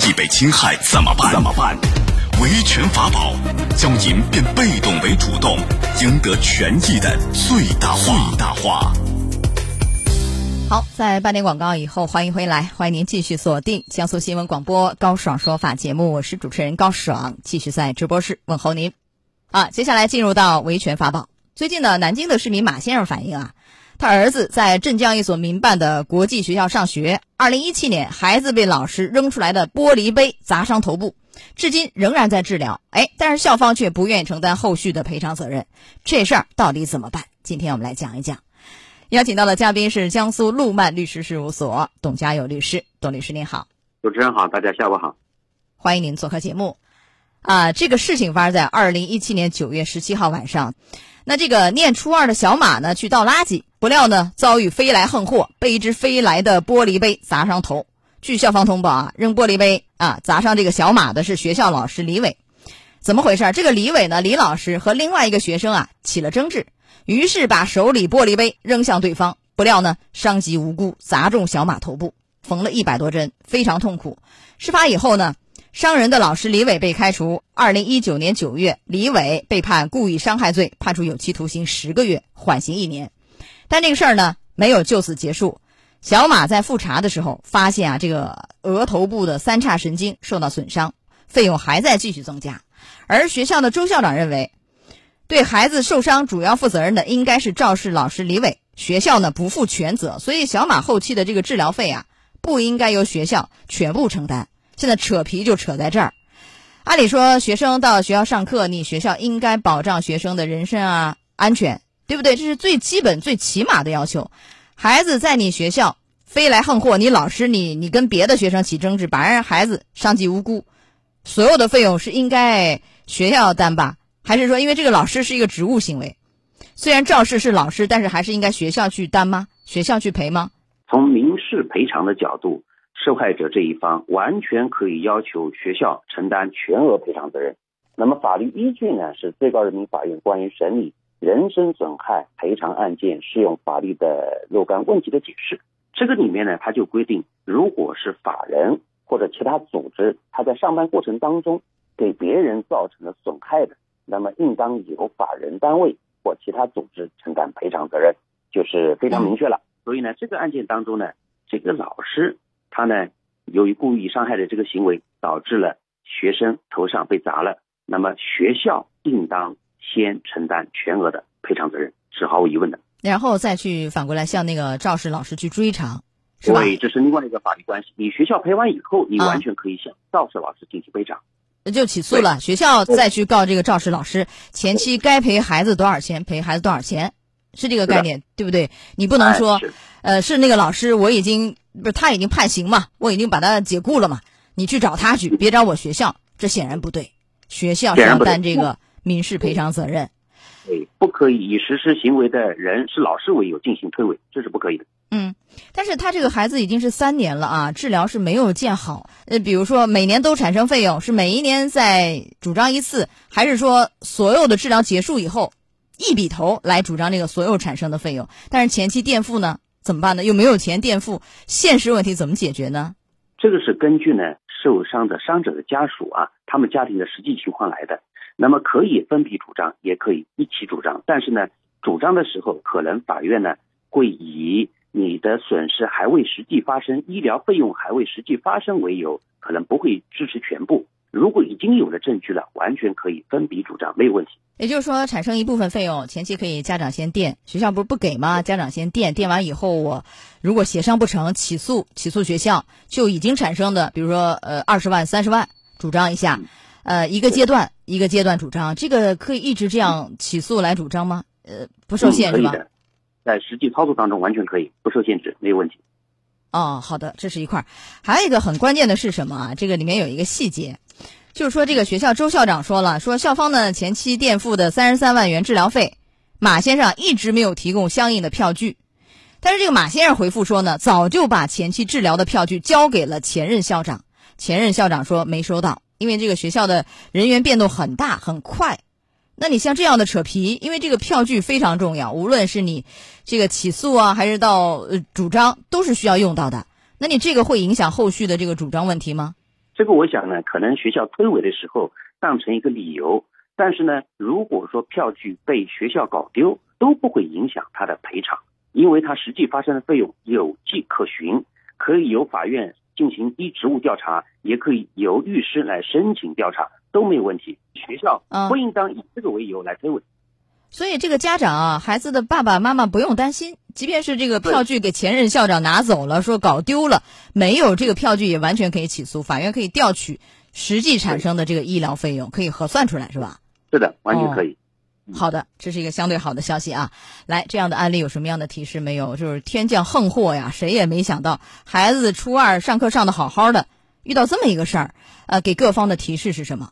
益被侵害怎么办？怎么办？维权法宝将您变被动为主动，赢得权益的最大化。最大化。好，在半点广告以后，欢迎回来，欢迎您继续锁定江苏新闻广播高爽说法节目，我是主持人高爽，继续在直播室问候您。啊，接下来进入到维权法宝。最近呢，南京的市民马先生反映啊。他儿子在镇江一所民办的国际学校上学。二零一七年，孩子被老师扔出来的玻璃杯砸伤头部，至今仍然在治疗。哎，但是校方却不愿意承担后续的赔偿责任。这事儿到底怎么办？今天我们来讲一讲。邀请到的嘉宾是江苏路曼律师事务所董家友律师。董律师您好，主持人好，大家下午好，欢迎您做客节目。啊，这个事情发生在二零一七年九月十七号晚上。那这个念初二的小马呢，去倒垃圾。不料呢，遭遇飞来横祸，被一只飞来的玻璃杯砸伤头。据校方通报啊，扔玻璃杯啊砸伤这个小马的是学校老师李伟。怎么回事？这个李伟呢，李老师和另外一个学生啊起了争执，于是把手里玻璃杯扔向对方。不料呢，伤及无辜，砸中小马头部，缝了一百多针，非常痛苦。事发以后呢，伤人的老师李伟被开除。二零一九年九月，李伟被判故意伤害罪，判处有期徒刑十个月，缓刑一年。但这个事儿呢，没有就此结束。小马在复查的时候发现啊，这个额头部的三叉神经受到损伤，费用还在继续增加。而学校的周校长认为，对孩子受伤主要负责任的应该是肇事老师李伟，学校呢不负全责，所以小马后期的这个治疗费啊，不应该由学校全部承担。现在扯皮就扯在这儿。按理说，学生到学校上课，你学校应该保障学生的人身啊安全。对不对？这是最基本、最起码的要求。孩子在你学校飞来横祸，你老师你你跟别的学生起争执，把人孩子伤及无辜，所有的费用是应该学校担吧？还是说，因为这个老师是一个职务行为，虽然肇事是老师，但是还是应该学校去担吗？学校去赔吗？从民事赔偿的角度，受害者这一方完全可以要求学校承担全额赔偿责任。那么法律依据呢？是最高人民法院关于审理。人身损害赔偿案件适用法律的若干问题的解释，这个里面呢，它就规定，如果是法人或者其他组织，他在上班过程当中给别人造成了损害的，那么应当由法人单位或其他组织承担赔偿责任，就是非常明确了。所以呢，这个案件当中呢，这个老师他呢，由于故意伤害的这个行为，导致了学生头上被砸了，那么学校应当。先承担全额的赔偿责任是毫无疑问的，然后再去反过来向那个肇事老师去追偿，是吧？对，这是另外一个法律关系。你学校赔完以后，你完全可以向肇事老师进行赔偿，那就起诉了。学校再去告这个肇事老师，前期该赔孩子多少钱，赔孩子多少钱，是这个概念，对不对？你不能说，呃，是那个老师，我已经不是他已经判刑嘛，我已经把他解雇了嘛，你去找他去，别找我学校，这显然不对。学校是要担这个。民事赔偿责任，对，不可以以实施行为的人是老师为由进行推诿，这是不可以的。嗯，但是他这个孩子已经是三年了啊，治疗是没有见好。呃，比如说每年都产生费用，是每一年再主张一次，还是说所有的治疗结束以后一笔头来主张这个所有产生的费用？但是前期垫付呢，怎么办呢？又没有钱垫付，现实问题怎么解决呢？这个是根据呢受伤的伤者的家属啊，他们家庭的实际情况来的。那么可以分批主张，也可以一起主张，但是呢，主张的时候，可能法院呢会以你的损失还未实际发生，医疗费用还未实际发生为由，可能不会支持全部。如果已经有了证据了，完全可以分笔主张，没有问题。也就是说，产生一部分费用，前期可以家长先垫，学校不是不给吗？家长先垫，垫完以后，我如果协商不成，起诉起诉学校，就已经产生的，比如说呃二十万、三十万，主张一下。呃，一个阶段一个阶段主张，这个可以一直这样起诉来主张吗？呃，不受限制吗？在实际操作当中完全可以，不受限制，没有问题。哦，好的，这是一块儿。还有一个很关键的是什么啊？这个里面有一个细节，就是说这个学校周校长说了，说校方呢前期垫付的三十三万元治疗费，马先生一直没有提供相应的票据。但是这个马先生回复说呢，早就把前期治疗的票据交给了前任校长，前任校长说没收到。因为这个学校的人员变动很大很快，那你像这样的扯皮，因为这个票据非常重要，无论是你这个起诉啊，还是到主张，都是需要用到的。那你这个会影响后续的这个主张问题吗？这个我想呢，可能学校推诿的时候当成一个理由，但是呢，如果说票据被学校搞丢，都不会影响他的赔偿，因为他实际发生的费用有迹可循，可以由法院进行依职务调查，也可以由律师来申请调查，都没有问题。学校不应当以这个为由来推诿。所以这个家长啊，孩子的爸爸妈妈不用担心，即便是这个票据给前任校长拿走了，说搞丢了，没有这个票据也完全可以起诉，法院可以调取实际产生的这个医疗费用，可以核算出来，是吧？是的，完全可以。好的，这是一个相对好的消息啊！来，这样的案例有什么样的提示没有？就是天降横祸呀，谁也没想到，孩子初二上课上的好好的，遇到这么一个事儿，呃，给各方的提示是什么？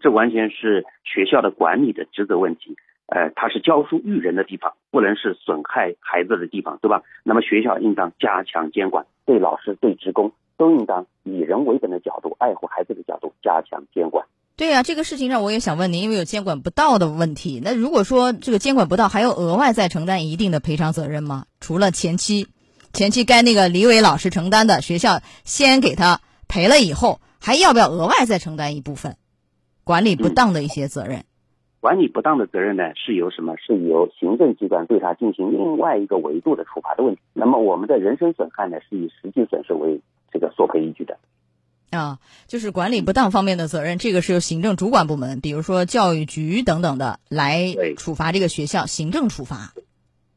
这完全是学校的管理的职责问题。呃，它是教书育人的地方，不能是损害孩子的地方，对吧？那么学校应当加强监管，对老师、对职工都应当以人为本的角度，爱护孩子的角度加强监管。对呀，这个事情上我也想问您，因为有监管不到的问题。那如果说这个监管不到，还要额外再承担一定的赔偿责任吗？除了前期，前期该那个李伟老师承担的，学校先给他赔了以后，还要不要额外再承担一部分管理不当的一些责任？管理不当的责任呢，是由什么？是由行政机关对他进行另外一个维度的处罚的问题。那么我们的人身损害呢，是以实际损失为这个索赔依据的。啊，就是管理不当方面的责任，这个是由行政主管部门，比如说教育局等等的来处罚这个学校，行政处罚。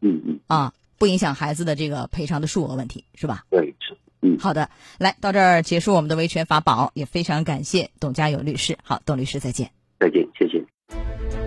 嗯嗯。啊，不影响孩子的这个赔偿的数额问题，是吧？对，是。嗯，好的，来到这儿结束我们的维权法宝，也非常感谢董家友律师。好，董律师再见。再见，谢谢。